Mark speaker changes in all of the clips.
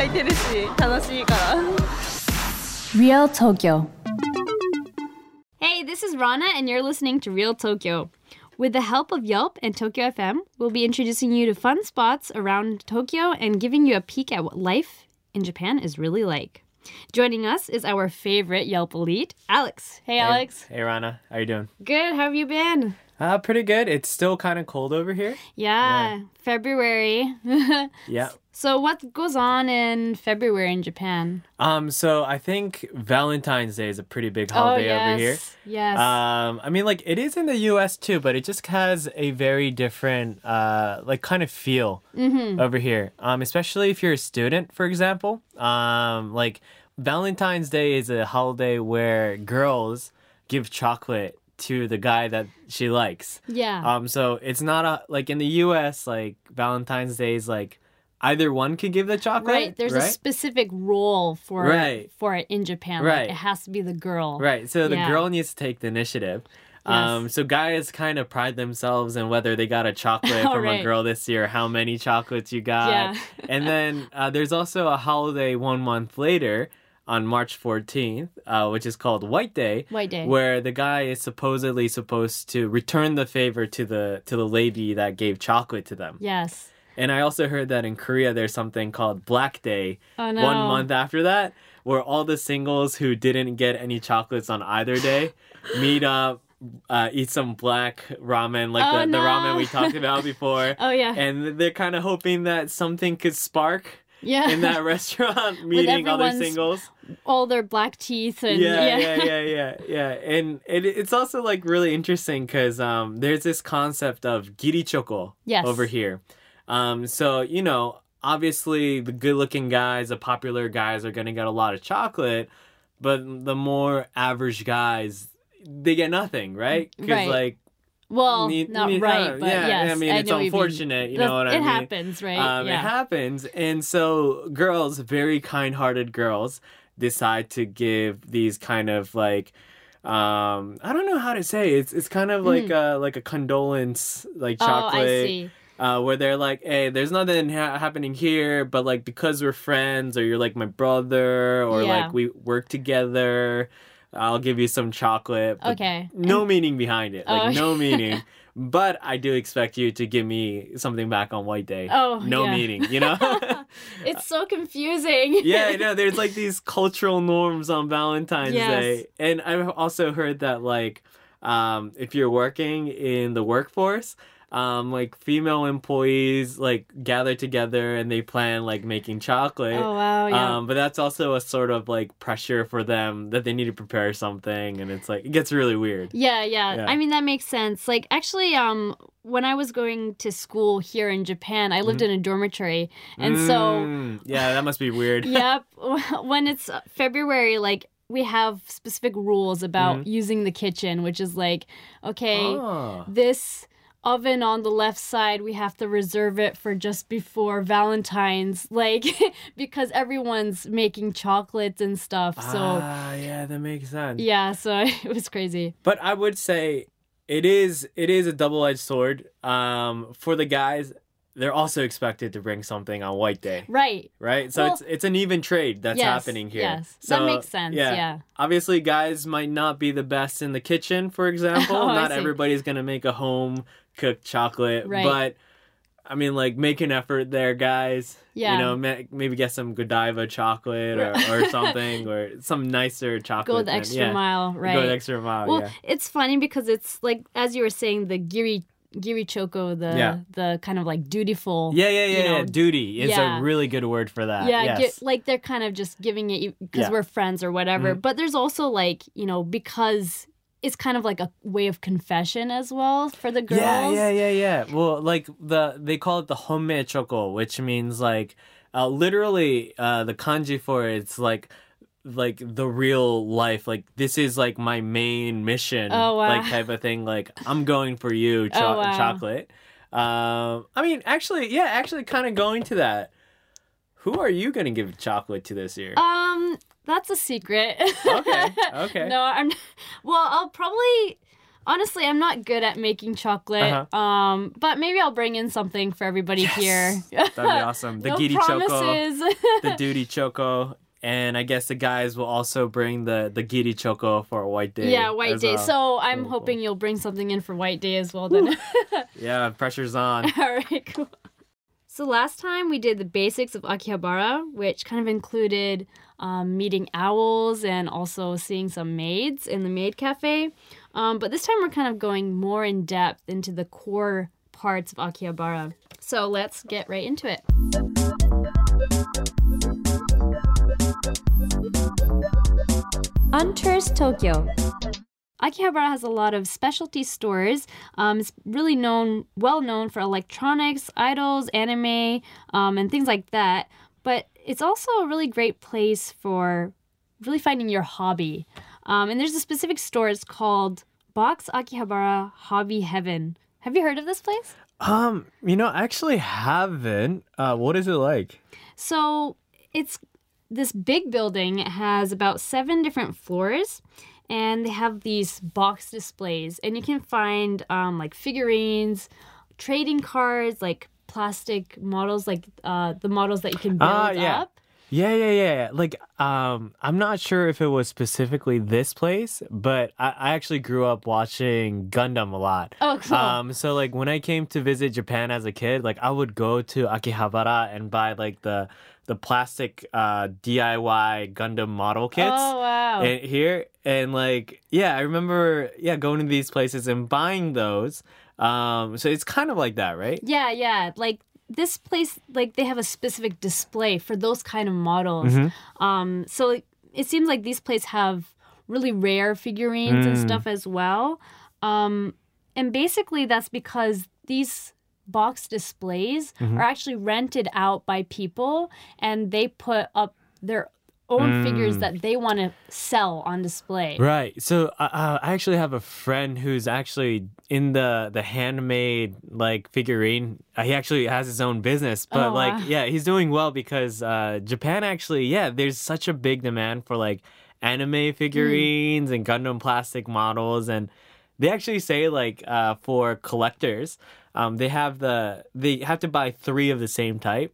Speaker 1: 店ずっと開いてるし楽しいから
Speaker 2: Real Tokyo.
Speaker 3: Hey, this is Rana, and you're listening to Real Tokyo. With the help of Yelp and Tokyo FM, we'll be introducing you to fun spots around Tokyo and giving you a peek at what life in Japan is really like. Joining us is our favorite Yelp elite, Alex. Hey, Alex.
Speaker 4: Hey, Rana, how you doing?
Speaker 3: Good. How have you been?
Speaker 4: Uh, pretty good. It's still kind of cold over here.
Speaker 3: Yeah, February.
Speaker 4: Yeah.
Speaker 3: so, what goes on in February in Japan?
Speaker 4: Um. So I think Valentine's Day is a pretty big holiday
Speaker 3: oh, yes.
Speaker 4: over here.
Speaker 3: Yes.
Speaker 4: Um. I mean, like it is in the U.S. too, but it just has a very different, uh, like kind of feel
Speaker 3: Mm-hmm.
Speaker 4: over here. Um. Especially if you're a student, for example. Um. Like Valentine's Day is a holiday where girls give chocolate to the guy that she likes.
Speaker 3: yeah.
Speaker 4: Um, so it's not a like in the U.S. like Valentine's Day is like either one could give the chocolate.
Speaker 3: Right. There's a specific role for
Speaker 4: Right.
Speaker 3: for it in Japan.
Speaker 4: Right.
Speaker 3: Like it has to be the girl.
Speaker 4: right. So the
Speaker 3: Yeah.
Speaker 4: girl needs to take the initiative.
Speaker 3: Yes.
Speaker 4: Um, so guys kind of pride themselves in whether they got a chocolate
Speaker 3: Oh,
Speaker 4: from
Speaker 3: right.
Speaker 4: a girl this year, how many chocolates you got,
Speaker 3: Yeah.
Speaker 4: and then uh, there's also a holiday one month later on March 14th, uh, which is called White Day.
Speaker 3: White Day.
Speaker 4: where the guy is supposedly supposed to return the favor to the to the lady that gave chocolate to them.
Speaker 3: Yes.
Speaker 4: And I also heard that in Korea there's something called Black Day.
Speaker 3: Oh no.
Speaker 4: One month after that, where all the singles who didn't get any chocolates on either day meet up, uh, eat some black ramen, like
Speaker 3: Oh,
Speaker 4: the, the ramen we talked about before.
Speaker 3: Oh yeah.
Speaker 4: And they're kind of hoping that something could spark
Speaker 3: yeah.
Speaker 4: in that restaurant, meeting other singles.
Speaker 3: All their black teeth and
Speaker 4: yeah, yeah, yeah, yeah, yeah. And it, it's also like really interesting because um, there's this concept of giri choco
Speaker 3: Yes.
Speaker 4: over here. Um, so you know, obviously the good-looking guys, the popular guys, are gonna get a lot of chocolate, but the more average guys, they get nothing, right? Because
Speaker 3: Right.
Speaker 4: like,
Speaker 3: Well,
Speaker 4: me-
Speaker 3: not
Speaker 4: me-
Speaker 3: right,
Speaker 4: uh,
Speaker 3: but
Speaker 4: yeah,
Speaker 3: yes.
Speaker 4: I mean, it's
Speaker 3: know what you
Speaker 4: unfortunate, you know what I mean?
Speaker 3: it happens, right?
Speaker 4: Um, It happens. And so girls, very kind hearted girls, decide to give these kind of like um I don't know how to say it's it's kind of like a like a condolence like
Speaker 3: oh,
Speaker 4: chocolate
Speaker 3: I see.
Speaker 4: Uh where they're like hey there's nothing ha- happening here but like because we're friends or you're like my brother or
Speaker 3: Yeah.
Speaker 4: like we work together I'll give you some chocolate but
Speaker 3: Okay.
Speaker 4: no meaning behind it like
Speaker 3: Oh,
Speaker 4: no meaning but I do expect you to give me something back on white day
Speaker 3: Oh,
Speaker 4: no
Speaker 3: yeah.
Speaker 4: meaning you know
Speaker 3: It's so confusing.
Speaker 4: yeah, I know. There's like these cultural norms on Valentine's
Speaker 3: Yes.
Speaker 4: Day, and I've also heard that like, um, if you're working in the workforce, um, like female employees like gather together and they plan like making chocolate.
Speaker 3: Oh wow, yeah.
Speaker 4: Um, but that's also a sort of like pressure for them that they need to prepare something, and it's like it gets really weird.
Speaker 3: Yeah, yeah,
Speaker 4: Yeah.
Speaker 3: I mean that makes sense. Like actually um when I was going to school here in Japan, I lived in a dormitory. And so
Speaker 4: Mm, yeah, that must be weird.
Speaker 3: yep, when it's February like we have specific rules about
Speaker 4: Mm-hmm.
Speaker 3: using the kitchen, which is like okay,
Speaker 4: Oh.
Speaker 3: this oven on the left side we have to reserve it for just before valentine's like because everyone's making chocolates and stuff so
Speaker 4: ah, yeah, that makes sense.
Speaker 3: yeah so it was crazy
Speaker 4: But I would say it is it is a double edged sword. Um, for the guys, they're also expected to bring something on White Day,
Speaker 3: right
Speaker 4: right? So
Speaker 3: Well-
Speaker 4: it's it's an even trade that's
Speaker 3: Yes,
Speaker 4: happening here.
Speaker 3: yes. That makes sense, yeah. yeah.
Speaker 4: Obviously, guys might not be the best in the kitchen, for example.
Speaker 3: Oh,
Speaker 4: not everybody's gonna make a home cooked chocolate,
Speaker 3: Right.
Speaker 4: but. I mean, like, make an effort there, guys.
Speaker 3: Yeah.
Speaker 4: You know, ma- maybe get some Godiva chocolate or, or something, or some nicer chocolate.
Speaker 3: go the extra
Speaker 4: yeah.
Speaker 3: mile right
Speaker 4: Go the extra mile,
Speaker 3: well
Speaker 4: yeah.
Speaker 3: it's funny because it's like as you were saying the giri giri choco the
Speaker 4: Yeah.
Speaker 3: the kind of like dutiful
Speaker 4: Yeah, yeah, yeah,
Speaker 3: you
Speaker 4: yeah. Duty is
Speaker 3: yeah.
Speaker 4: a really good word for that.
Speaker 3: yeah,
Speaker 4: yes.
Speaker 3: gi- like they're kind of just giving it because.
Speaker 4: Mm-hmm.
Speaker 3: we're friends or whatever. But there's also like you know because it's kind of like a way of confession as well for the girls.
Speaker 4: yeah, yeah, yeah, yeah. Well, like the they call it the honmei choco, which means like uh, literally uh, the kanji for it, it's like like the real life like this is like my main mission
Speaker 3: Oh, wow.
Speaker 4: like type of thing like i'm going for you cho-
Speaker 3: Oh, wow.
Speaker 4: chocolate um i mean actually yeah actually kind of going to that who are you gonna give chocolate to this year
Speaker 3: Um, that's a secret.
Speaker 4: Okay, okay.
Speaker 3: no, I'm. Well, I'll probably. Honestly, I'm not good at making chocolate.
Speaker 4: Uh-huh.
Speaker 3: Um, but maybe I'll bring in something for everybody here.
Speaker 4: That'd be awesome. The
Speaker 3: no
Speaker 4: giri choco, the duty choco, and I guess the guys will also bring the the giri choco for white day.
Speaker 3: yeah, White Day.
Speaker 4: well.
Speaker 3: So I'm
Speaker 4: Cool,
Speaker 3: hoping you'll bring something in for White Day as well. Then.
Speaker 4: yeah, pressure's on.
Speaker 3: All right, cool. So last time we did the basics of Akihabara, which kind of included um, meeting owls and also seeing some maids in the maid cafe. Um, but this time we're kind of going more in depth into the core parts of Akihabara. So let's get right into it.
Speaker 2: Untours Tokyo.
Speaker 3: Akihabara has a lot of specialty stores. Um, it's really known, well known for electronics, idols, anime, um, and things like that. But it's also a really great place for really finding your hobby. Um, and there's a specific store. It's called Box Akihabara Hobby Heaven. Have you heard of this place?
Speaker 4: Um, you know, I actually haven't. Uh, what is it like?
Speaker 3: So it's this big building. Has about seven different floors, and they have these box displays, and you can find um, like figurines, trading cards, like plastic models, like uh, the models that you can build
Speaker 4: Ah, yeah.
Speaker 3: up.
Speaker 4: Yeah, yeah, yeah. Like, um, I'm not sure if it was specifically this place, but I, I actually grew up watching Gundam a lot.
Speaker 3: Oh, cool.
Speaker 4: Um, so like when I came to visit Japan as a kid, like I would go to Akihabara and buy like the the plastic uh DIY Gundam model kits.
Speaker 3: oh wow!
Speaker 4: and here and like yeah i remember yeah going to these places and buying those um so it's kind of like that right
Speaker 3: Yeah, yeah. Like this place, like they have a specific display for those kind of models.
Speaker 4: Mm-hmm.
Speaker 3: Um, so it, it seems like these places have really rare figurines and
Speaker 4: Mm.
Speaker 3: stuff as well. Um, and basically, that's because these box displays
Speaker 4: Mm-hmm.
Speaker 3: are actually rented out by people, and they put up their own figures
Speaker 4: Mm.
Speaker 3: that they want to sell on display.
Speaker 4: right so uh, uh, i actually have a friend who's actually in the the handmade like figurine uh, he actually has his own business but
Speaker 3: Oh,
Speaker 4: like
Speaker 3: wow.
Speaker 4: yeah he's doing well because uh japan actually yeah there's such a big demand for like anime figurines and gundam plastic models and they actually say like uh for collectors um they have the they have to buy three of the same type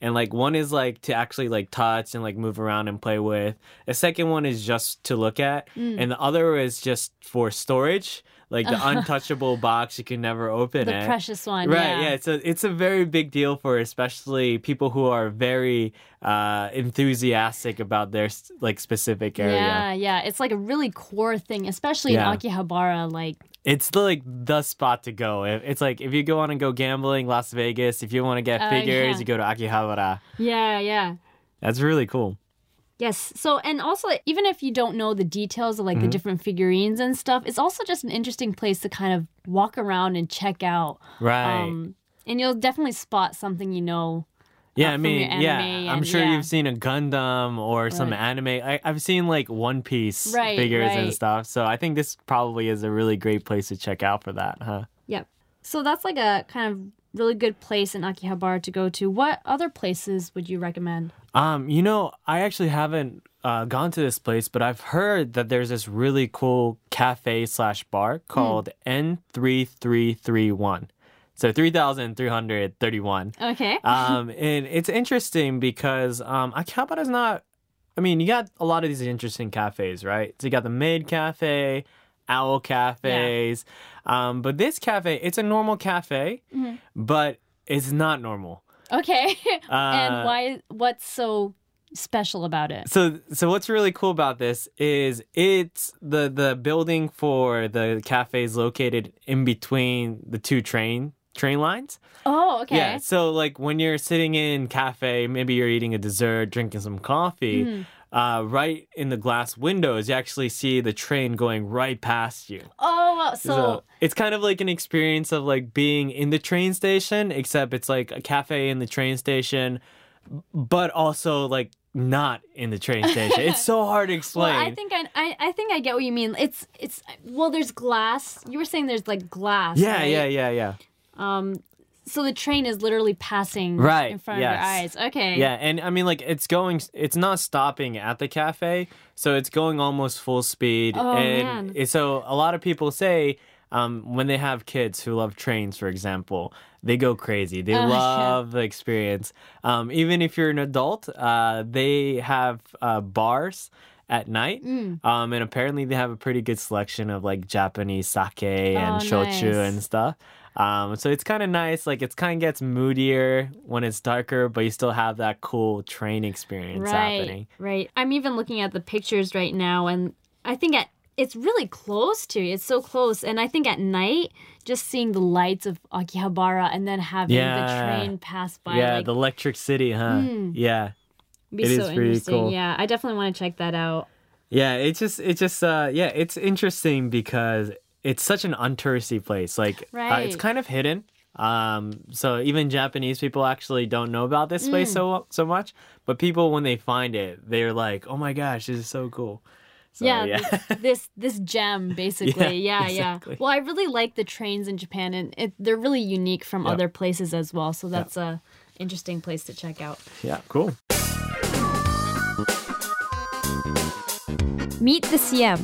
Speaker 4: and like one is like to actually like touch and like move around and play with the second one is just to look at
Speaker 3: Mm.
Speaker 4: and the other is just for storage like the untouchable box you can never open
Speaker 3: The
Speaker 4: it
Speaker 3: precious one,
Speaker 4: right
Speaker 3: yeah.
Speaker 4: yeah it's a it's a very big deal for especially people who are very uh enthusiastic about their like specific area
Speaker 3: Yeah, yeah. It's like a really core thing, especially
Speaker 4: Yeah.
Speaker 3: in Akihabara. Like,
Speaker 4: it's the like the spot to go it's like if you go on and go gambling las vegas if you want to get
Speaker 3: Oh,
Speaker 4: figures
Speaker 3: yeah.
Speaker 4: you go to akihabara
Speaker 3: yeah, yeah.
Speaker 4: that's really cool
Speaker 3: Yes. So, and also, even if you don't know the details of like
Speaker 4: Mm-hmm.
Speaker 3: the different figurines and stuff, it's also just an interesting place to kind of walk around and check out.
Speaker 4: right
Speaker 3: Um, and you'll definitely spot something you know.
Speaker 4: Yeah,
Speaker 3: uh,
Speaker 4: I mean, yeah, I'm sure
Speaker 3: yeah.
Speaker 4: you've seen a Gundam or some
Speaker 3: Right.
Speaker 4: anime. I, I've seen like One Piece
Speaker 3: Right,
Speaker 4: figures and stuff. So I think this probably is a really great place to check out for that, huh?
Speaker 3: Yep. So that's like a kind of really good place in Akihabara to go to. What other places would you recommend?
Speaker 4: Um, you know, I actually haven't uh, gone to this place, but I've heard that there's this really cool cafe slash bar called N3331. So 3,331.
Speaker 3: Okay.
Speaker 4: um, and it's interesting because um, Akihabara is not. I mean, you got a lot of these interesting cafes, right? So you got the Maid Cafe, Owl Cafes, Yeah. um, but this cafe, it's a normal cafe,
Speaker 3: Mm-hmm.
Speaker 4: but it's not normal.
Speaker 3: okay. and
Speaker 4: Uh,
Speaker 3: why? What's so special about it?
Speaker 4: So, so what's really cool about this is it's the the building for the cafe is located in between the two train train lines.
Speaker 3: Oh, okay.
Speaker 4: Yeah. So like when you're sitting in cafe, maybe you're eating a dessert, drinking some coffee,
Speaker 3: Mm-hmm.
Speaker 4: uh, right in the glass windows, you actually see the train going right past you.
Speaker 3: Oh, so
Speaker 4: So it's kind of like an experience of like being in the train station, except it's like a cafe in the train station, but also like not in the train station. it's so hard to explain.
Speaker 3: Well, I think I, I I think I get what you mean. It's it's well, there's glass. You were saying there's like glass.
Speaker 4: yeah,
Speaker 3: right?
Speaker 4: yeah, yeah, yeah.
Speaker 3: Um, so the train is literally passing
Speaker 4: Right,
Speaker 3: in front
Speaker 4: yes.
Speaker 3: of your eyes. Okay.
Speaker 4: Yeah, and I mean, like, it's going, it's not stopping at the cafe, so it's going almost full speed.
Speaker 3: Oh,
Speaker 4: and
Speaker 3: man.
Speaker 4: so a lot of people say, um, when they have kids who love trains, for example, they go crazy. They
Speaker 3: Oh, yeah.
Speaker 4: love the experience. Um, even if you're an adult, uh, they have uh, bars at night.
Speaker 3: Mm.
Speaker 4: Um, and apparently they have a pretty good selection of like Japanese sake and
Speaker 3: Oh,
Speaker 4: shochu
Speaker 3: nice.
Speaker 4: and stuff. Um, so it's kind of nice. Like it's kind of gets moodier when it's darker, but you still have that cool train experience
Speaker 3: right,
Speaker 4: happening.
Speaker 3: Right. I'm even looking at the pictures right now, and I think at it's really close to. It's so close, and I think at night, just seeing the lights of Akihabara and then having
Speaker 4: Yeah.
Speaker 3: the train pass by,
Speaker 4: yeah,
Speaker 3: like,
Speaker 4: the Electric City, huh? Yeah.
Speaker 3: be
Speaker 4: it
Speaker 3: so
Speaker 4: is pretty
Speaker 3: interesting.
Speaker 4: cool.
Speaker 3: Yeah, I definitely want to check that out.
Speaker 4: Yeah, it's just it's just uh yeah, it's interesting because it's such an untouristy place. Like uh, it's kind of hidden. Um so even Japanese people actually don't know about this place
Speaker 3: Mm.
Speaker 4: so so much, but people when they find it, they're like, "Oh my gosh, this is so cool." So,
Speaker 3: yeah,
Speaker 4: yeah.
Speaker 3: This, this gem basically. Yeah, yeah,
Speaker 4: exactly.
Speaker 3: Well, I really like the trains in Japan, and it, they're really unique from
Speaker 4: Yep.
Speaker 3: other places as well. So that's a interesting place to check out.
Speaker 4: yeah, cool.
Speaker 3: Meet the CM.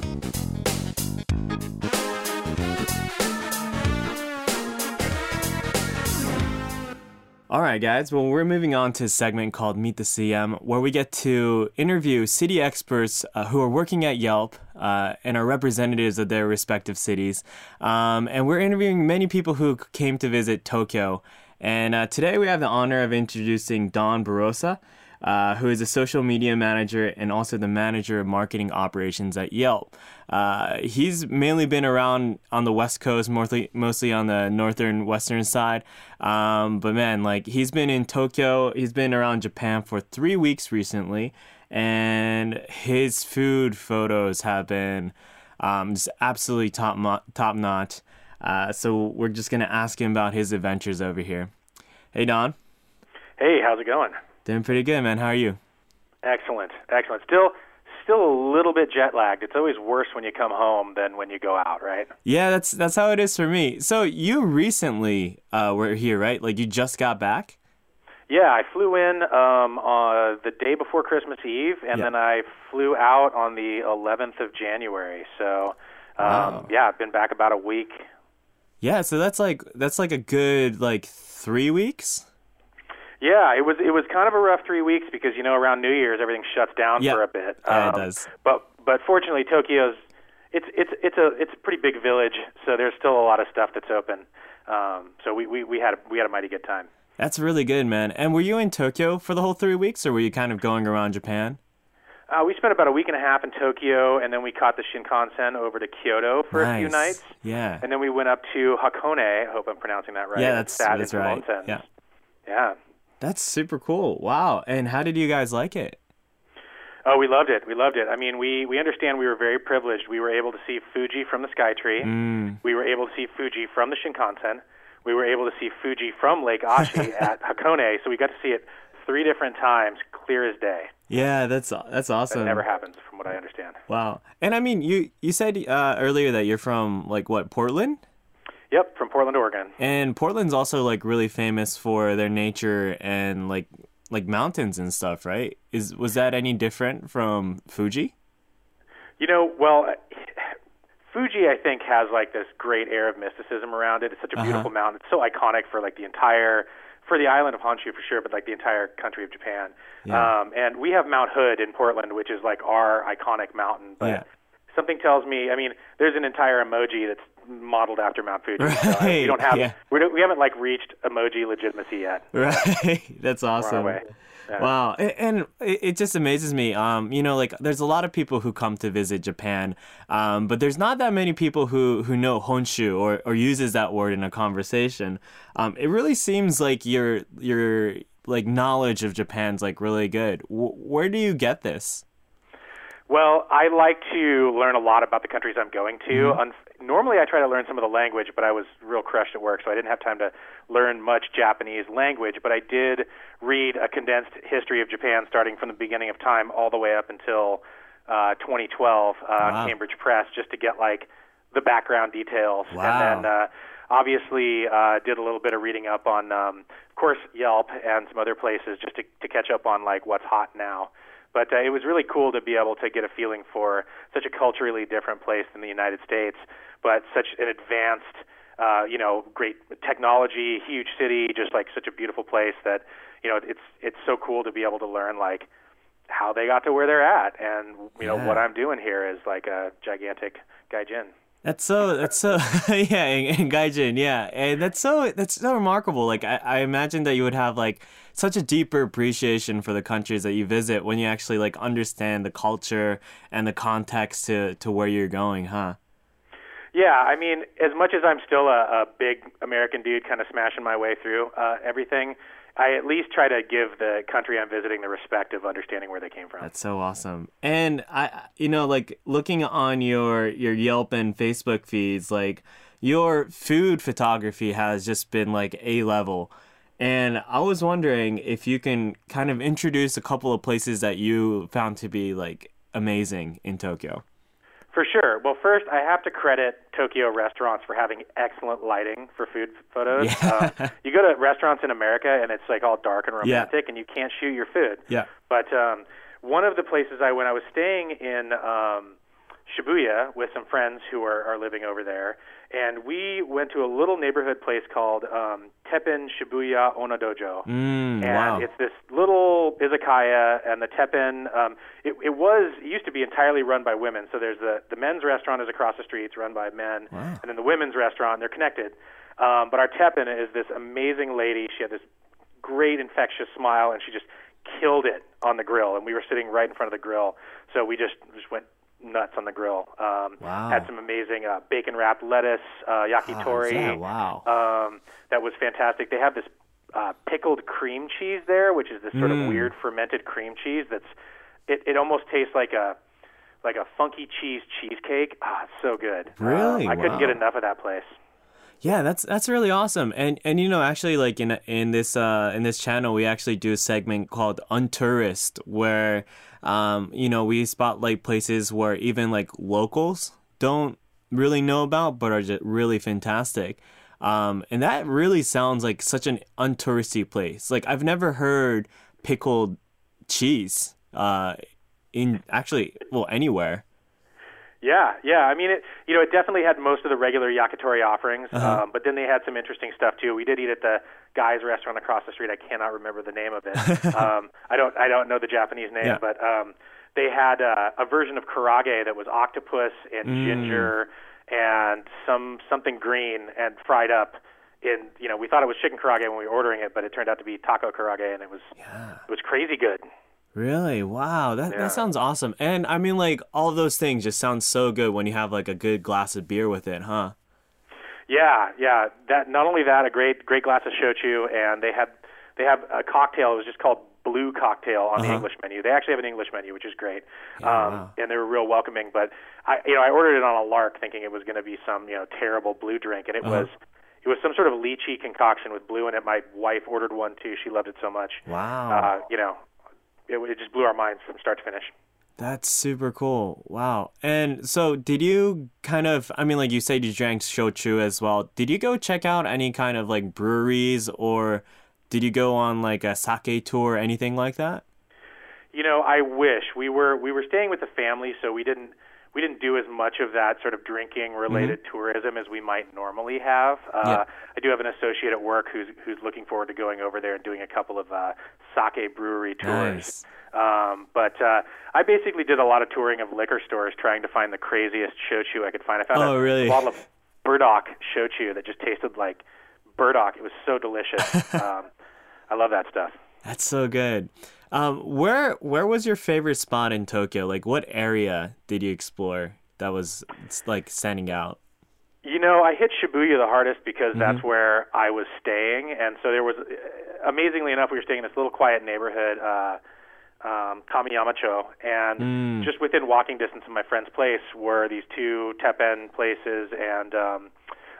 Speaker 4: All right, guys. Well, we're moving on to a segment called Meet the CM, where we get to interview city experts uh, who are working at Yelp uh, and are representatives of their respective cities. Um, and we're interviewing many people who came to visit Tokyo. And uh, today we have the honor of introducing Don Barossa. Uh, who is a social media manager and also the manager of marketing operations at Yelp. Uh, he's mainly been around on the West Coast, mostly mostly on the northern western side. Um, but man, like he's been in Tokyo, he's been around Japan for three weeks recently, and his food photos have been um, just absolutely top mo- top notch. Uh, so we're just gonna ask him about his adventures over here. Hey Don,
Speaker 5: Hey, how's it going?
Speaker 4: Doing pretty good, man. How are you?
Speaker 5: Excellent, excellent. Still, still a little bit jet lagged. It's always worse when you come home than when you go out, right?
Speaker 4: Yeah, that's that's how it is for me. So you recently uh, were here, right? Like you just got back.
Speaker 5: Yeah, I flew in um, uh, the day before Christmas Eve, and
Speaker 4: Yeah.
Speaker 5: then I flew out on the 11th of January. So, um,
Speaker 4: Wow.
Speaker 5: yeah, I've been back about a week.
Speaker 4: Yeah, so that's like that's like a good like three weeks.
Speaker 5: Yeah, it was it was kind of a rough three weeks because you know around New Year's everything shuts down
Speaker 4: Yeah.
Speaker 5: for a bit.
Speaker 4: Yeah, it
Speaker 5: Um,
Speaker 4: does.
Speaker 5: But but fortunately Tokyo's it's it's it's a it's a pretty big village, so there's still a lot of stuff that's open. Um, so we, we, we had a, we had a mighty good time.
Speaker 4: That's really good, man. And were you in Tokyo for the whole three weeks, or were you kind of going around Japan?
Speaker 5: Uh, we spent about a week and a half in Tokyo, and then we caught the Shinkansen over to Kyoto for a few nights,
Speaker 4: Yeah.
Speaker 5: and then we went up to Hakone. I hope I'm pronouncing that right.
Speaker 4: Yeah, that's- that's right. Yeah.
Speaker 5: Yeah.
Speaker 4: That's super cool. Wow. And how did you guys like it?
Speaker 5: Oh, we loved it. We loved it. I mean, we we understand we were very privileged. We were able to see Fuji from the Skytree.
Speaker 4: Mm.
Speaker 5: We were able to see Fuji from the Shinkansen. We were able to see Fuji from Lake Ashi at Hakone. So we got to see it three different times, clear as day.
Speaker 4: Yeah, that's that's
Speaker 5: That
Speaker 4: awesome.
Speaker 5: never happens, from what I understand.
Speaker 4: Wow. And I mean, you you said uh, earlier that you're from like what Portland,
Speaker 5: Yep, from Portland, Oregon.
Speaker 4: and Portland's also like really famous for their nature and like like mountains and stuff, right? Is was that any different from Fuji?
Speaker 5: You know, well, Fuji, I think, has like this great air of mysticism around it. It's such a
Speaker 4: Uh-huh.
Speaker 5: beautiful mountain. It's so iconic for like the entire, for the island of Honshu for sure, but like the entire country of Japan.
Speaker 4: Yeah.
Speaker 5: Um, and we have Mount Hood in Portland, which is like our iconic mountain. But
Speaker 4: Yeah.
Speaker 5: Something tells me, I mean, there's an entire emoji that's modeled after Mount Fuji. So we don't have,
Speaker 4: yeah.
Speaker 5: we, don't, we haven't like reached emoji legitimacy yet.
Speaker 4: Right. That's
Speaker 5: We're on our
Speaker 4: awesome.
Speaker 5: Yeah.
Speaker 4: Wow, and it it just amazes me. Um, you know, like there's a lot of people who come to visit Japan, um, but there's not that many people who who know Honshu or or uses that word in a conversation. Um, it really seems like your your like knowledge of Japan's like really good. W- where do you get this?
Speaker 5: Well, I like to learn a lot about the countries I'm going to.
Speaker 4: Mm-hmm.
Speaker 5: Un- normally, I try to learn some of the language, but I was real crushed at work, so I didn't have time to learn much Japanese language. But I did read a condensed history of Japan starting from the beginning of time all the way up until uh, 2012 uh,
Speaker 4: Wow.
Speaker 5: Cambridge Press, just to get like the background details.
Speaker 4: Wow.
Speaker 5: And then uh, obviously uh, did a little bit of reading up on, um, of course, Yelp and some other places just to, to catch up on like what's hot now. But uh, it was really cool to be able to get a feeling for such a culturally different place than the United States, but such an advanced, uh, you know, great technology, huge city, just like such a beautiful place that, you know, it's it's so cool to be able to learn like how they got to where they're at, and you know
Speaker 4: Yeah.
Speaker 5: what I'm doing here is like a gigantic gaijin.
Speaker 4: That's so. That's so. yeah, and, and Gaijin. Yeah, and that's so. That's so remarkable. Like I, I imagine that you would have like such a deeper appreciation for the countries that you visit when you actually like understand the culture and the context to to where you're going, huh?
Speaker 5: Yeah, I mean, as much as I'm still a, a big American dude, kind of smashing my way through uh, everything, I at least try to give the country I'm visiting the respect of understanding where they came from.
Speaker 4: That's so awesome. And I, you know, like looking on your your Yelp and Facebook feeds, like your food photography has just been like a level. And I was wondering if you can kind of introduce a couple of places that you found to be like amazing in Tokyo.
Speaker 5: For sure. Well, first, I have to credit Tokyo restaurants for having excellent lighting for food photos.
Speaker 4: Yeah.
Speaker 5: Um, you go to restaurants in America, and it's like all dark and romantic, and you can't shoot your food.
Speaker 4: Yeah.
Speaker 5: But um, one of the places I went, I was staying in um, Shibuya with some friends who are, are living over there, and we went to a little neighborhood place called um, Teppen Shibuya Onna Dojo.
Speaker 4: Mm,
Speaker 5: and
Speaker 4: wow.
Speaker 5: it's this little izakaya, and the Teppen. Um, it, it was it used to be entirely run by women. So there's the the men's restaurant is across the street, it's run by men, and then the women's restaurant they're connected. Um, but our Teppen is this amazing lady. She had this great infectious smile, and she just killed it on the grill. And we were sitting right in front of the grill, so we just just went nuts on the grill. Um,
Speaker 4: Wow.
Speaker 5: Had some amazing uh, bacon wrapped lettuce, uh, yakitori.
Speaker 4: yeah, wow.
Speaker 5: Um, that was fantastic. They have this uh, pickled cream cheese there, which is this sort
Speaker 4: Mm.
Speaker 5: of weird fermented cream cheese. That's it. It almost tastes like a like a funky cheese cheesecake. Ah, it's so good.
Speaker 4: Really?
Speaker 5: Uh, I couldn't get enough of that place.
Speaker 4: Yeah, that's that's really awesome. And and you know, actually like in in this uh in this channel we actually do a segment called Untourist where um you know, we spotlight places where even like locals don't really know about but are just really fantastic. Um and that really sounds like such an untouristy place. Like I've never heard pickled cheese uh in actually well anywhere.
Speaker 5: Yeah, yeah. I mean, it. You know, it definitely had most of the regular yakitori offerings,
Speaker 4: Uh-huh.
Speaker 5: um, but then they had some interesting stuff too. We did eat at the guy's restaurant across the street. I cannot remember the name of it. um, I don't. I don't know the Japanese name,
Speaker 4: Yeah.
Speaker 5: but um, they had uh, a version of karaage that was octopus and
Speaker 4: Mm.
Speaker 5: ginger and some something green and fried up. In you know, we thought it was chicken karaage when we were ordering it, but it turned out to be tako karaage, and it was it was crazy good.
Speaker 4: Really? Wow. That
Speaker 5: Yeah.
Speaker 4: that sounds awesome. And I mean like all of those things just sound so good when you have like a good glass of beer with it, huh?
Speaker 5: Yeah, yeah. That not only that, a great great glass of shochu, and they had they have a cocktail. It was just called Blue Cocktail on the
Speaker 4: Uh-huh.
Speaker 5: English menu. They actually have an English menu, which is great,
Speaker 4: Yeah,
Speaker 5: um,
Speaker 4: wow.
Speaker 5: and they were real welcoming. But I, you know, I ordered it on a lark, thinking it was going to be some you know terrible blue drink, and it
Speaker 4: Uh-huh.
Speaker 5: was it was some sort of lychee concoction with blue in it. My wife ordered one too. She loved it so much.
Speaker 4: Wow.
Speaker 5: Uh, you know, it, it just blew our minds from start to finish.
Speaker 4: That's super cool. Wow. And so did you kind of I mean like you said you drank shochu as well. Did you go check out any kind of like breweries or did you go on like a sake tour or anything like that?
Speaker 5: You know, I wish we were we were staying with the family, so we didn't we didn't do as much of that sort of drinking related tourism as we might normally have. Uh,
Speaker 4: Yeah.
Speaker 5: I do have an associate at work who's who's looking forward to going over there and doing a couple of uh, sake brewery tours.
Speaker 4: Nice.
Speaker 5: Um, but uh, I basically did a lot of touring of liquor stores trying to find the craziest shochu I could find. I found
Speaker 4: Oh,
Speaker 5: a
Speaker 4: really?
Speaker 5: bottle of burdock shochu that just tasted like burdock. It was so delicious. um, I love that stuff.
Speaker 4: That's so good. Um where where was your favorite spot in Tokyo? Like what area did you explore that was like standing out?
Speaker 5: You know, I hit Shibuya the hardest because that's where I was staying, and so there was, amazingly enough, we were staying in this little quiet neighborhood, uh, um, Kamiyamacho, and just within walking distance of my friend's place were these two teppen places and um,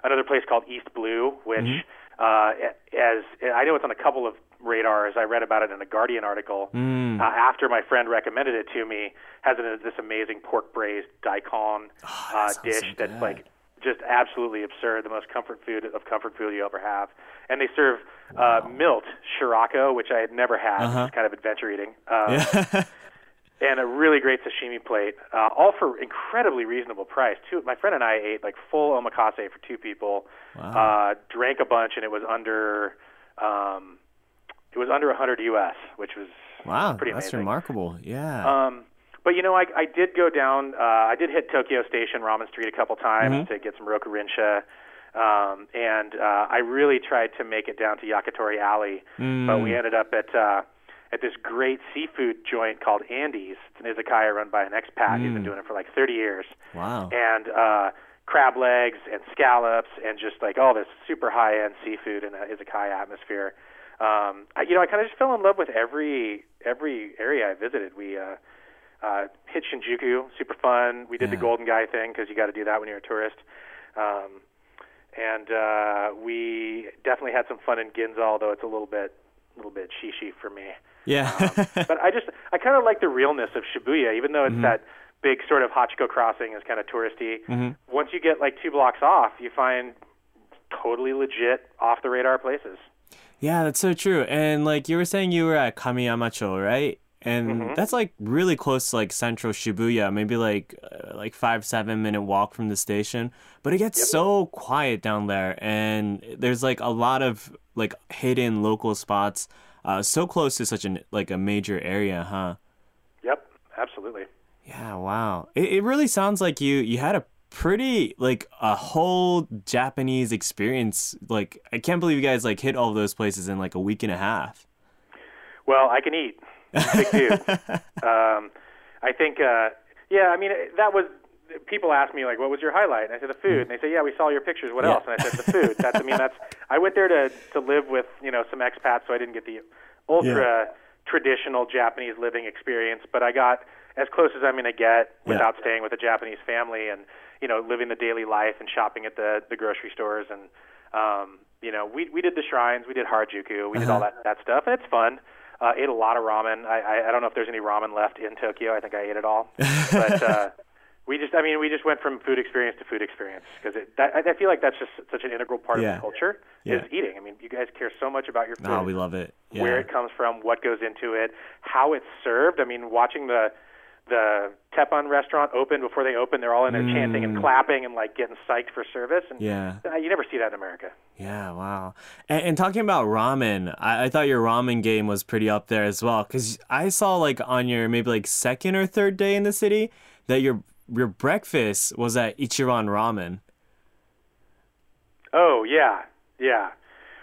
Speaker 5: another place called East Blue, which, uh, as I know, it's on a couple of radars. I read about it in a Guardian article uh, after my friend recommended it to me. Has it this amazing pork braised daikon uh, dish
Speaker 4: so
Speaker 5: that's like just absolutely absurd. The most comfort food of comfort food you ever have. And they serve uh, milt shirako, which I had never had.
Speaker 4: Uh-huh.
Speaker 5: It's kind of adventure eating. Um,
Speaker 4: Yeah.
Speaker 5: and a really great sashimi plate, uh, all for incredibly reasonable price. Two, my friend and I ate like full omakase for two people. Uh, drank a bunch, and it was under, um, it was under 100 US, which was
Speaker 4: wow,
Speaker 5: pretty
Speaker 4: that's
Speaker 5: amazing.
Speaker 4: remarkable. Yeah.
Speaker 5: Um, but you know, I, I did go down. Uh, I did hit Tokyo Station, Ramen Street, a couple times to get some Rokurinsha, um, and uh, I really tried to make it down to Yakitori Alley. But we ended up at uh, at this great seafood joint called Andy's. It's an izakaya run by an expat. He's been doing it for like 30 years.
Speaker 4: wow.
Speaker 5: And uh, crab legs and scallops and just like all this super high end seafood in a izakaya atmosphere. Um, I, you know, I kind of just fell in love with every every area I visited. We uh, uh, hit Shinjuku, super fun. We did the Golden Gai thing because you got to do that when you're a tourist. Um, and uh, we definitely had some fun in Ginza, although it's a little bit, a little bit shishi for me.
Speaker 4: yeah.
Speaker 5: But I just, I kind of like the realness of Shibuya, even though it's
Speaker 4: Mm-hmm.
Speaker 5: that big sort of Hachiko crossing is kind of touristy. Once you get like two blocks off, you find totally legit, off the radar places.
Speaker 4: Yeah, that's so true. And like you were saying, you were at Kamiyama-cho, right? And
Speaker 5: Mm-hmm.
Speaker 4: that's like really close to like central Shibuya, maybe like uh, like five seven minute walk from the station. But it gets so quiet down there, and there's like a lot of like hidden local spots, uh, so close to such an like a major area, huh?
Speaker 5: Yep, absolutely.
Speaker 4: Yeah, wow. It, it really sounds like you you had a pretty like a whole Japanese experience. Like I can't believe you guys like hit all of those places in like a week and a half.
Speaker 5: Well, I can eat. I'm a Big dude. um, I think, uh, yeah. I mean, that was. People ask me like, "What was your highlight?" And I said, "The food." And they say, "Yeah, we saw your pictures. What
Speaker 4: Yeah.
Speaker 5: else?" And I said, "The food." That's. I mean, that's. I went there to to live with you know some expats, so I didn't get the ultra traditional Japanese living experience, but I got as close as I'm going to get without staying with a Japanese family and you know living the daily life and shopping at the the grocery stores and um, you know we we did the shrines, we did Harajuku, we did all that that stuff, and it's fun. Uh, ate a lot of ramen. I, I I don't know if there's any ramen left in Tokyo. I think I ate it all, but. uh we just, I mean, we just went from food experience to food experience because that, I I feel like that's just such an integral part
Speaker 4: Yeah.
Speaker 5: of the culture is eating. I mean, you guys care so much about your food
Speaker 4: Oh, we love it. Yeah.
Speaker 5: where it comes from, what goes into it, how it's served. I mean, watching the the Teppen restaurant open before they open, they're all in there chanting and clapping and like getting psyched for service. And
Speaker 4: Mm. Yeah.
Speaker 5: uh, you never see that in America.
Speaker 4: Yeah, wow. And, and talking about ramen, I, I thought your ramen game was pretty up there as well. Because I saw like on your maybe like second or third day in the city that your your breakfast was at Ichiran Ramen.
Speaker 5: Oh yeah, yeah.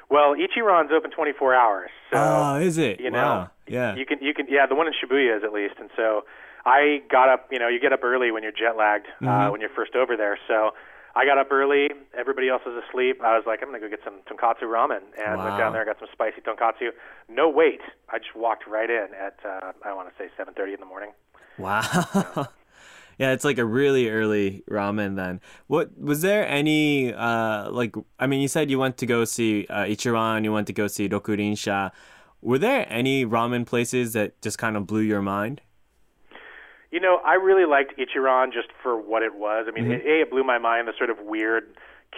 Speaker 5: Well, Ichiran's open 24 hours, so
Speaker 4: oh, is it?
Speaker 5: you know,
Speaker 4: wow. Yeah.
Speaker 5: you can you can yeah, the one in Shibuya is at least, and so I got up. You know, you get up early when you're jet lagged
Speaker 4: Mm-hmm.
Speaker 5: uh, when you're first over there. So I got up early. Everybody else was asleep. I was like, I'm gonna go get some tonkotsu ramen, and went down there, got some spicy tonkotsu. No wait, I just walked right in at uh, I want to say 7:30 in the morning.
Speaker 4: Wow. yeah, it's like a really early ramen then. What was there any uh like I mean you said you went to go see uh, Ichiran, you went to go see Rokurinsha. Were there any ramen places that just kind of blew your mind?
Speaker 5: You know, I really liked Ichiran just for what it was. I mean,
Speaker 4: Mm-hmm.
Speaker 5: it, a it blew my mind the sort of weird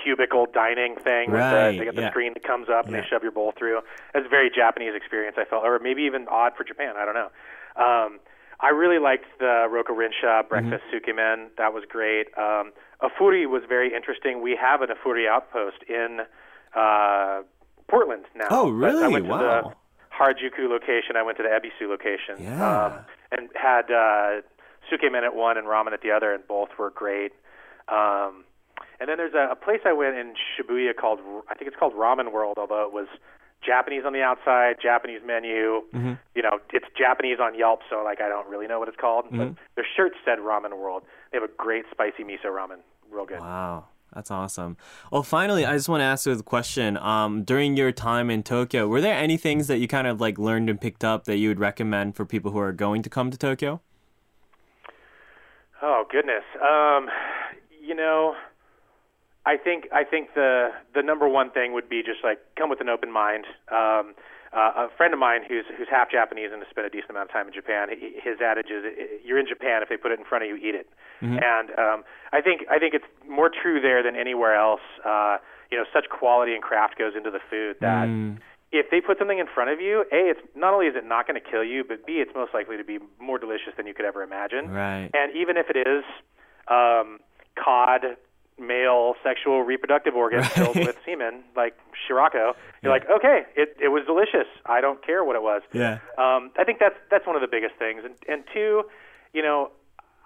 Speaker 5: cubicle dining thing with
Speaker 4: Right,
Speaker 5: the, they got the
Speaker 4: yeah.
Speaker 5: screen that comes up and
Speaker 4: Yeah.
Speaker 5: they shove your bowl through. It's a very Japanese experience. I felt, or maybe even odd for Japan. I don't know. Um, I really liked the Rokurinsha breakfast
Speaker 4: Mm-hmm.
Speaker 5: tsukemen. That was great. Um, Afuri was very interesting. We have an Afuri outpost in uh, Portland now.
Speaker 4: Oh,
Speaker 5: I
Speaker 4: really?
Speaker 5: went to
Speaker 4: Wow.
Speaker 5: the Harajuku location. I went to the Ebisu location.
Speaker 4: Yeah.
Speaker 5: Um, and had uh, tsukemen at one and ramen at the other, and both were great. Um, and then there's a, a place I went in Shibuya called I think it's called Ramen World, although it was Japanese on the outside, Japanese menu.
Speaker 4: Mm-hmm.
Speaker 5: You know, it's Japanese on Yelp, so like I don't really know what it's called.
Speaker 4: Mm-hmm.
Speaker 5: But their shirt said Ramen World. They have a great spicy miso ramen, real good.
Speaker 4: Wow. That's awesome. Well, finally, I just want to ask you a question. Um, during your time in Tokyo, were there any things that you kind of like learned and picked up that you would recommend for people who are going to come to Tokyo?
Speaker 5: Oh goodness. Um, you know, I think I think the the number one thing would be just like come with an open mind. Um, uh, a friend of mine who's who's half Japanese and has spent a decent amount of time in Japan. His adage is, "You're in Japan. If they put it in front of you, eat it." And um, I think I think it's more true there than anywhere else. Uh, you know, such quality and craft goes into the food that if they put something in front of you, a it's not only is it not going to kill you, but b it's most likely to be more delicious than you could ever imagine.
Speaker 4: Right.
Speaker 5: And even if it is um, cod male sexual reproductive organs filled with semen, like Shirako, you're like, okay, it it was delicious. I don't care what it was.
Speaker 4: Yeah.
Speaker 5: Um, I think that's that's one of the biggest things. And and two, you know,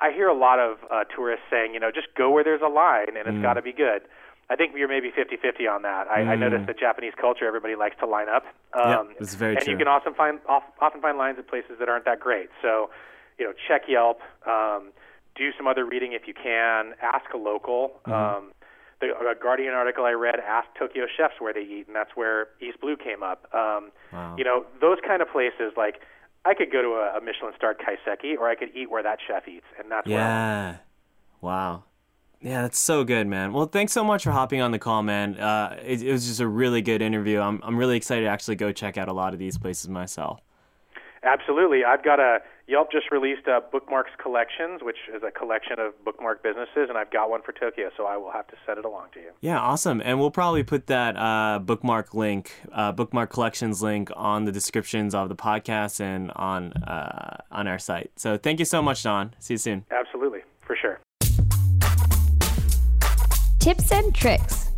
Speaker 5: I hear a lot of uh, tourists saying, you know, just go where there's a line and it's got to be good. I think you're maybe 50-50 on that. I, I noticed that Japanese culture, everybody likes to line up. Um,
Speaker 4: Yep, that's very
Speaker 5: and
Speaker 4: true.
Speaker 5: you can often find often find lines in places that aren't that great. So, you know, check Yelp, um, do some other reading if you can, ask a local.
Speaker 4: Mm-hmm.
Speaker 5: Um, the a Guardian article I read asked Tokyo chefs where they eat, and that's where East Blue came up. Um,
Speaker 4: Wow.
Speaker 5: You know, those kind of places, like I could go to a, a Michelin-starred kaiseki, or I could eat where that chef eats, and that's where
Speaker 4: Yeah. Wow. Yeah, that's so good, man. Well, thanks so much for hopping on the call, man. Uh, it, it was just a really good interview. I'm, I'm really excited to actually go check out a lot of these places myself.
Speaker 5: Absolutely. I've got a Yelp just released a bookmarks collections, which is a collection of bookmark businesses, and I've got one for Tokyo, so I will have to send it along to you.
Speaker 4: Yeah, awesome. And we'll probably put that uh, bookmark link, uh, bookmark collections link, on the descriptions of the podcast and on uh, on our site. So thank you so much, Don. See you soon.
Speaker 5: Absolutely, for sure.
Speaker 2: Tips and tricks.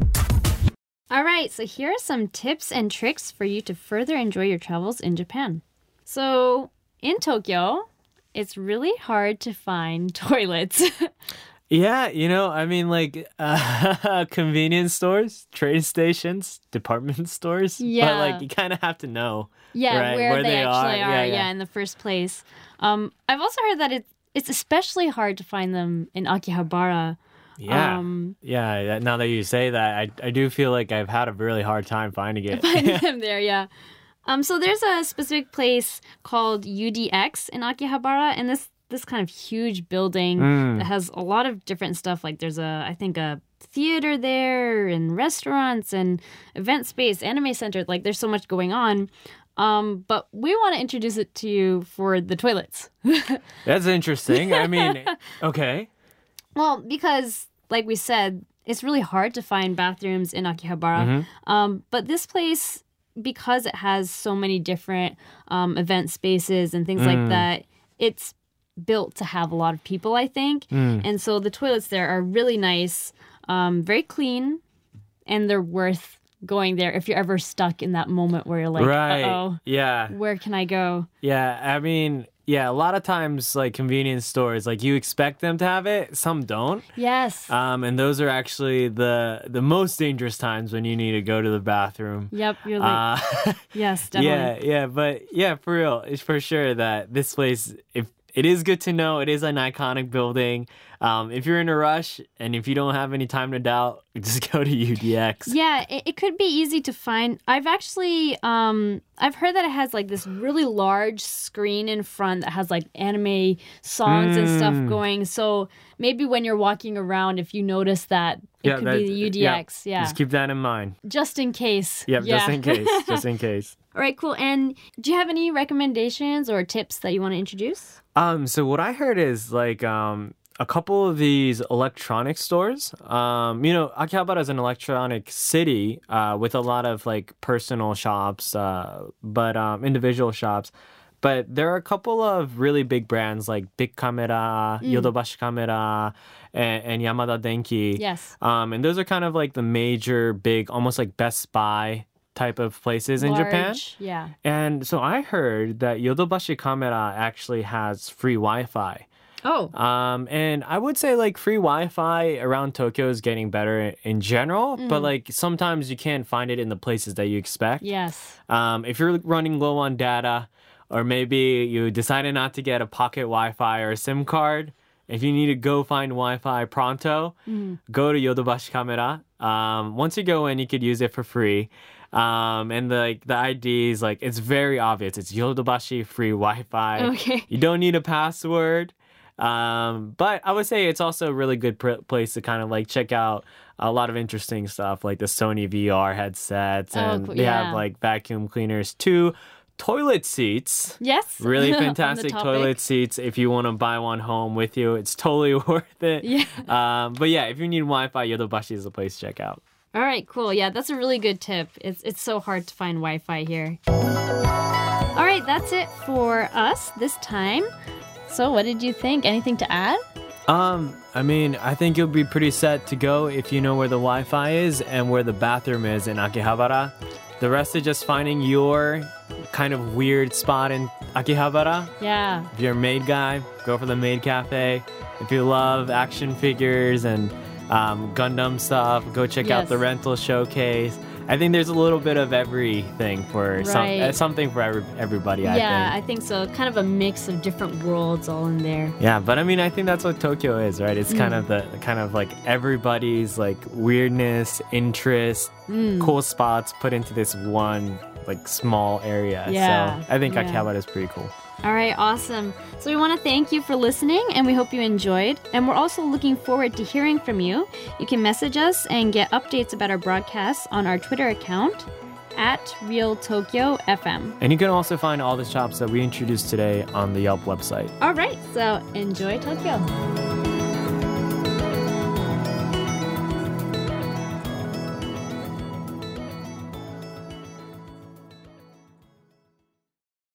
Speaker 3: All right, so here are some tips and tricks for you to further enjoy your travels in Japan. So, in Tokyo, it's really hard to find toilets.
Speaker 4: Yeah, you know, I mean, like uh, convenience stores, train stations, department stores.
Speaker 3: Yeah.
Speaker 4: but like you kind of have to know.
Speaker 3: yeah,
Speaker 4: right,
Speaker 3: where, they, actually
Speaker 4: are.
Speaker 3: are,
Speaker 4: Yeah,
Speaker 3: yeah,
Speaker 4: yeah.
Speaker 3: in the first place. Um, I've also heard that it's it's especially hard to find them in Akihabara.
Speaker 4: Yeah,
Speaker 3: Um,
Speaker 4: yeah. Now that you say that, I I do feel like I've had a really hard time finding it.
Speaker 3: finding them there, yeah. Um, so there's a specific place called UDX in Akihabara, and this this kind of huge building
Speaker 4: Mm.
Speaker 3: that has a lot of different stuff. Like there's a, I think a theater there, and restaurants, and event space, anime center. Like there's so much going on. Um, but we want to introduce it to you for the toilets.
Speaker 4: That's interesting. I mean, okay.
Speaker 3: Well, because like we said, it's really hard to find bathrooms in Akihabara. Um, but this place, because it has so many different um, event spaces and things like that, it's built to have a lot of people. I think, and so the toilets there are really nice, um, very clean, and they're worth going there if you're ever stuck in that moment where you're like,
Speaker 4: right.
Speaker 3: oh,
Speaker 4: Yeah.
Speaker 3: where can I go?
Speaker 4: Yeah. I mean, yeah. A lot of times, like convenience stores, like you expect them to have it, some don't.
Speaker 3: Yes.
Speaker 4: Um, and those are actually the the most dangerous times when you need to go to the bathroom.
Speaker 3: yep. You're like,
Speaker 4: Uh,
Speaker 3: yes, definitely.
Speaker 4: yeah, yeah, but yeah, for real, it's for sure that this place, if it is good to know, it is an iconic building. Um, if you're in a rush and if you don't have any time to doubt, just go to UDX.
Speaker 3: Yeah, it, it could be easy to find. I've actually, um, I've heard that it has like this really large screen in front that has like anime songs and stuff
Speaker 4: Mm.
Speaker 3: going. So maybe when you're walking around, if you notice that, it
Speaker 4: Yeah,
Speaker 3: could
Speaker 4: that-
Speaker 3: be the UDX. Yeah,
Speaker 4: Just keep that in mind.
Speaker 3: just in case.
Speaker 4: Yep,
Speaker 3: yeah.
Speaker 4: just in case. Just in case.
Speaker 3: All right, cool. And do you have any recommendations or tips that you want to introduce?
Speaker 4: Um, so what I heard is like um a couple of these electronic stores. Um, you know, Akihabara is an electronic city uh, with a lot of like personal shops, uh, but um, individual shops. But there are a couple of really big brands like Bic Camera, Yodobashi Camera, and, and Yamada Denki.
Speaker 3: Yes.
Speaker 4: Um, and those are kind of like the major, big, almost like Best Buy type of places in Japan.
Speaker 3: Yeah.
Speaker 4: And so I heard that Yodobashi Camera actually has free Wi-Fi.
Speaker 3: Oh.
Speaker 4: Um, and I would say like free Wi-Fi around Tokyo is getting better in general, but like sometimes you can't find it in the places that you expect.
Speaker 3: Yes.
Speaker 4: Um, if you're running low on data, or maybe you decided not to get a pocket Wi-Fi or a SIM card, if you need to go find Wi-Fi pronto, go to Yodobashi Camera. Um, once you go in, you could use it for free. Um, and the, like the ID is like it's very obvious. It's Yodobashi free Wi-Fi.
Speaker 3: Okay.
Speaker 4: You don't need a password. Um, but I would say it's also a really good pr- place to kind of like check out a lot of interesting stuff like the Sony VR headsets
Speaker 3: Oh,
Speaker 4: and
Speaker 3: cool.
Speaker 4: they
Speaker 3: Yeah.
Speaker 4: have like vacuum cleaners too. Toilet seats.
Speaker 3: Yes.
Speaker 4: Really fantastic toilet seats. If you want to buy one home with you, it's totally worth it.
Speaker 3: Yeah.
Speaker 4: Um, but yeah, if you need Wi-Fi, Yodobashi is the place to check out.
Speaker 3: All right, cool. Yeah, that's a really good tip. It's it's so hard to find Wi-Fi here. All right, that's it for us this time. So, what did you think? Anything to add?
Speaker 4: Um, I mean, I think you'll be pretty set to go if you know where the Wi-Fi is and where the bathroom is in Akihabara. The rest is just finding your kind of weird spot in Akihabara.
Speaker 3: Yeah.
Speaker 4: If you're a maid guy, go for the maid cafe. If you love action figures and um, Gundam stuff, go check out the rental showcase. I think there's a little bit of everything for some, uh, something for every, everybody. I
Speaker 3: yeah,
Speaker 4: think.
Speaker 3: I think so. Kind of a mix of different worlds all in there.
Speaker 4: Yeah, but I mean, I think that's what Tokyo is, right? It's kind
Speaker 3: Mm.
Speaker 4: of the kind of like everybody's like weirdness, interest,
Speaker 3: Mm.
Speaker 4: cool spots put into this one like small area.
Speaker 3: Yeah,
Speaker 4: So I think
Speaker 3: yeah.
Speaker 4: Akihabara is pretty cool.
Speaker 3: All right, awesome. So we want to thank you for listening and we hope you enjoyed. And we're also looking forward to hearing from you. You can message us and get updates about our broadcasts on our Twitter account at Real Tokyo FM.
Speaker 4: And you can also find all the shops that we introduced today on the Yelp website.
Speaker 3: All right, so enjoy Tokyo.